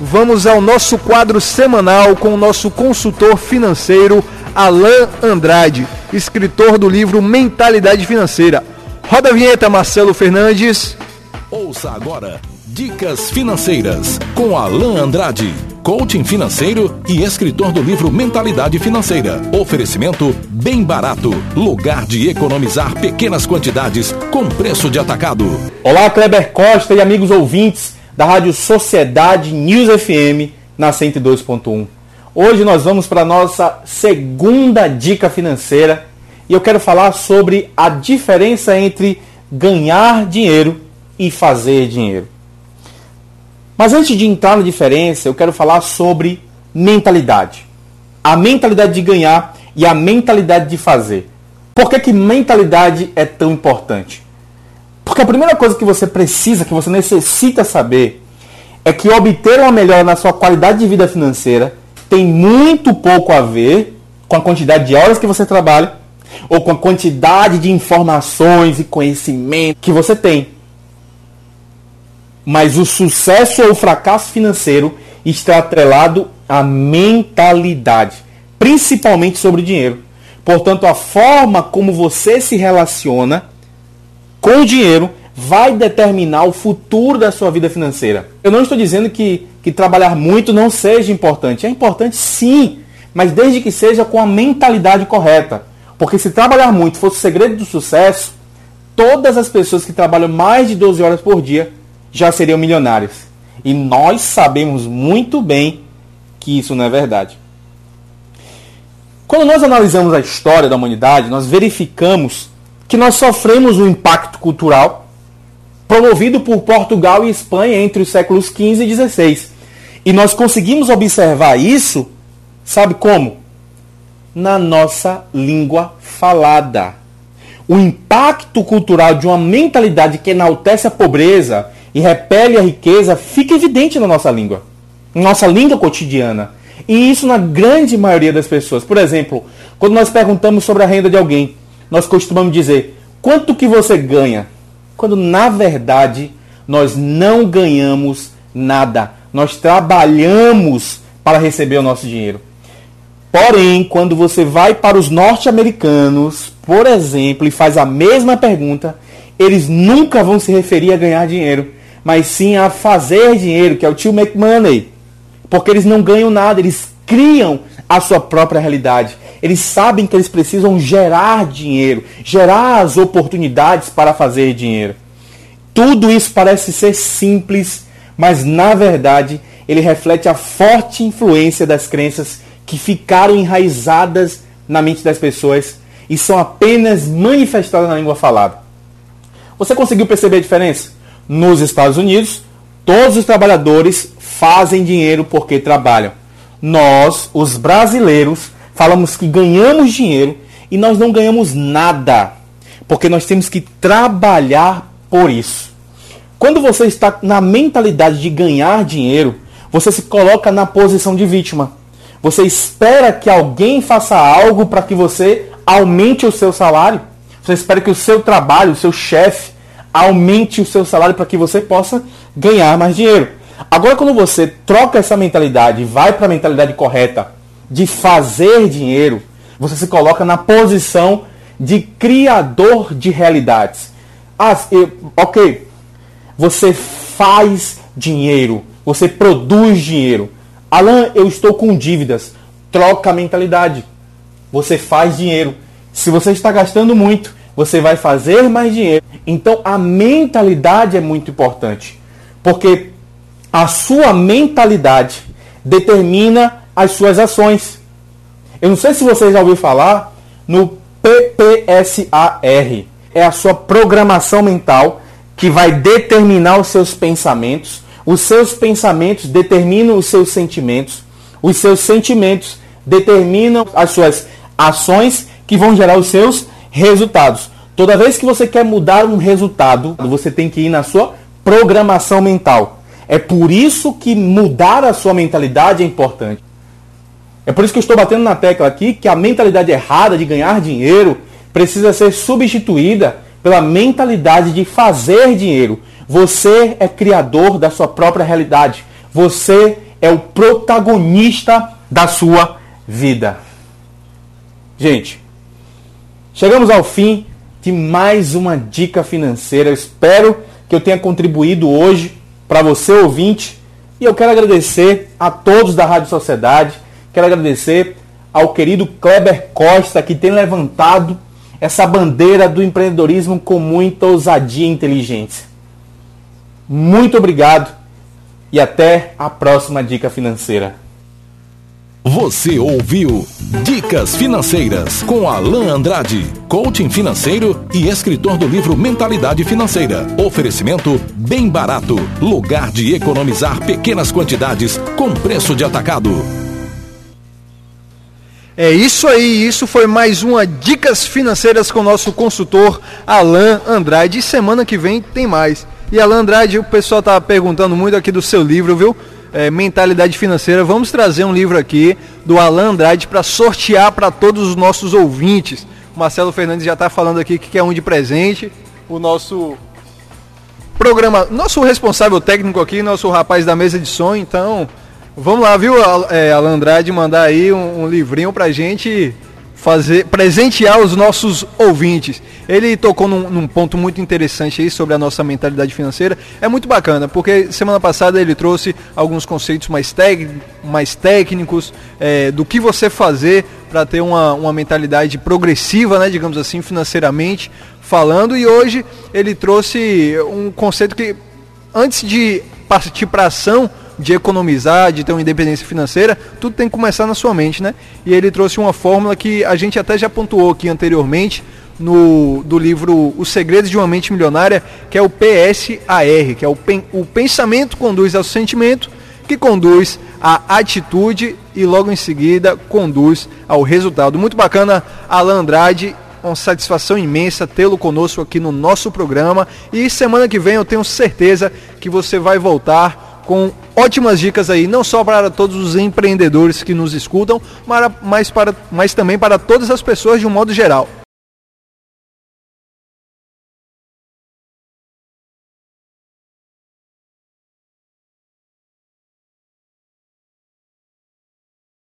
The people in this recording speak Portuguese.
Vamos ao nosso quadro semanal com o nosso consultor financeiro Alain Andrade, escritor do livro Mentalidade Financeira. Roda a vinheta, Marcelo Fernandes. Ouça agora Dicas Financeiras com Alain Andrade, coaching financeiro e escritor do livro Mentalidade Financeira. Oferecimento bem barato, lugar de economizar pequenas quantidades com preço de atacado. Olá, Kleber Costa e amigos ouvintes da Rádio Sociedade News FM na 102.1. Hoje nós vamos para a nossa segunda dica financeira e eu quero falar sobre a diferença entre ganhar dinheiro e fazer dinheiro. Mas antes de entrar na diferença, eu quero falar sobre mentalidade. A mentalidade de ganhar e a mentalidade de fazer. Por que, que mentalidade é tão importante? Porque a primeira coisa que você precisa, que você necessita saber, é que obter uma melhora na sua qualidade de vida financeira tem muito pouco a ver com a quantidade de horas que você trabalha ou com a quantidade de informações e conhecimento que você tem. Mas o sucesso ou o fracasso financeiro está atrelado à mentalidade, principalmente sobre dinheiro. Portanto, a forma como você se relaciona com o dinheiro vai determinar o futuro da sua vida financeira. Eu não estou dizendo que, que trabalhar muito não seja importante. É importante sim, mas desde que seja com a mentalidade correta. Porque se trabalhar muito fosse o segredo do sucesso, todas as pessoas que trabalham mais de 12 horas por dia já seriam milionárias. E nós sabemos muito bem que isso não é verdade. Quando nós analisamos a história da humanidade, nós verificamos que nós sofremos um impacto cultural promovido por Portugal e Espanha entre os séculos XV e XVI. E nós conseguimos observar isso, sabe como? Na nossa língua falada. O impacto cultural de uma mentalidade que enaltece a pobreza e repele a riqueza fica evidente na nossa língua, nossa língua cotidiana. E isso na grande maioria das pessoas. Por exemplo, quando nós perguntamos sobre a renda de alguém, nós costumamos dizer quanto que você ganha, quando na verdade nós não ganhamos nada. Nós trabalhamos para receber o nosso dinheiro. Porém, quando você vai para os norte-americanos, por exemplo, e faz a mesma pergunta, eles nunca vão se referir a ganhar dinheiro, mas sim a fazer dinheiro, que é o tio make money. Porque eles não ganham nada, eles criam a sua própria realidade. Eles sabem que eles precisam gerar dinheiro, gerar as oportunidades para fazer dinheiro. Tudo isso parece ser simples, mas na verdade ele reflete a forte influência das crenças que ficaram enraizadas na mente das pessoas e são apenas manifestadas na língua falada. Você conseguiu perceber a diferença? Nos Estados Unidos, todos os trabalhadores fazem dinheiro porque trabalham. Nós, os brasileiros, falamos que ganhamos dinheiro e nós não ganhamos nada, porque nós temos que trabalhar por isso. Quando você está na mentalidade de ganhar dinheiro, você se coloca na posição de vítima. Você espera que alguém faça algo para que você aumente o seu salário. Você espera que o seu trabalho, o seu chefe, aumente o seu salário para que você possa ganhar mais dinheiro. Agora, quando você troca essa mentalidade e vai para a mentalidade correta, de fazer dinheiro, você se coloca na posição de criador de realidades. Ah, eu, ok, você faz dinheiro, você produz dinheiro. Alan, eu estou com dívidas. Troca a mentalidade. Você faz dinheiro. Se você está gastando muito, você vai fazer mais dinheiro. Então a mentalidade é muito importante. Porque a sua mentalidade determina as suas ações. Eu não sei se você já ouviu falar no PPSAR. É a sua programação mental que vai determinar os seus pensamentos. Os seus pensamentos determinam os seus sentimentos. Os seus sentimentos determinam as suas ações que vão gerar os seus resultados. Toda vez que você quer mudar um resultado, você tem que ir na sua programação mental. É por isso que mudar a sua mentalidade é importante. É por isso que eu estou batendo na tecla aqui que a mentalidade errada de ganhar dinheiro precisa ser substituída pela mentalidade de fazer dinheiro. Você é criador da sua própria realidade. Você é o protagonista da sua vida. Gente, chegamos ao fim de mais uma dica financeira. Eu espero que eu tenha contribuído hoje para você ouvinte e eu quero agradecer a todos da Rádio Sociedade, quero agradecer ao querido Kleber Costa que tem levantado essa bandeira do empreendedorismo com muita ousadia e inteligência. Muito obrigado e até a próxima dica financeira. Você ouviu Dicas Financeiras com Alain Andrade, coaching financeiro e escritor do livro Mentalidade Financeira. Oferecimento bem barato, lugar de economizar pequenas quantidades com preço de atacado. É isso aí, isso foi mais uma Dicas Financeiras com o nosso consultor Alain Andrade. E semana que vem tem mais. E Alain Andrade, o pessoal tá perguntando muito aqui do seu livro, viu? É, Mentalidade Financeira. Vamos trazer um livro aqui do Alain Andrade para sortear para todos os nossos ouvintes. O Marcelo Fernandes já está falando aqui que quer um de presente. O nosso programa, nosso responsável técnico aqui, nosso rapaz da mesa de som. Então, vamos lá, viu, é, Alain Andrade, mandar aí um, um livrinho para gente fazer presentear os nossos ouvintes. Ele tocou num, num, ponto muito interessante aí sobre a nossa mentalidade financeira. É muito bacana, porque semana passada ele trouxe alguns conceitos mais, mais técnicos é, do que você fazer para ter uma, uma mentalidade progressiva, né, digamos assim, financeiramente falando. E hoje ele trouxe um conceito que antes de partir para ação de economizar, de ter uma independência financeira, tudo tem que começar na sua mente, né? E ele trouxe uma fórmula que a gente até já pontuou aqui anteriormente no do livro Os Segredos de uma Mente Milionária, que é o PSAR, que é o, pen, o pensamento conduz ao sentimento, que conduz à atitude e logo em seguida conduz ao resultado. Muito bacana, Alan Andrade uma satisfação imensa tê-lo conosco aqui no nosso programa. E semana que vem eu tenho certeza que você vai voltar com ótimas dicas aí, não só para todos os empreendedores que nos escutam, mas, para, mas também para todas as pessoas de um modo geral.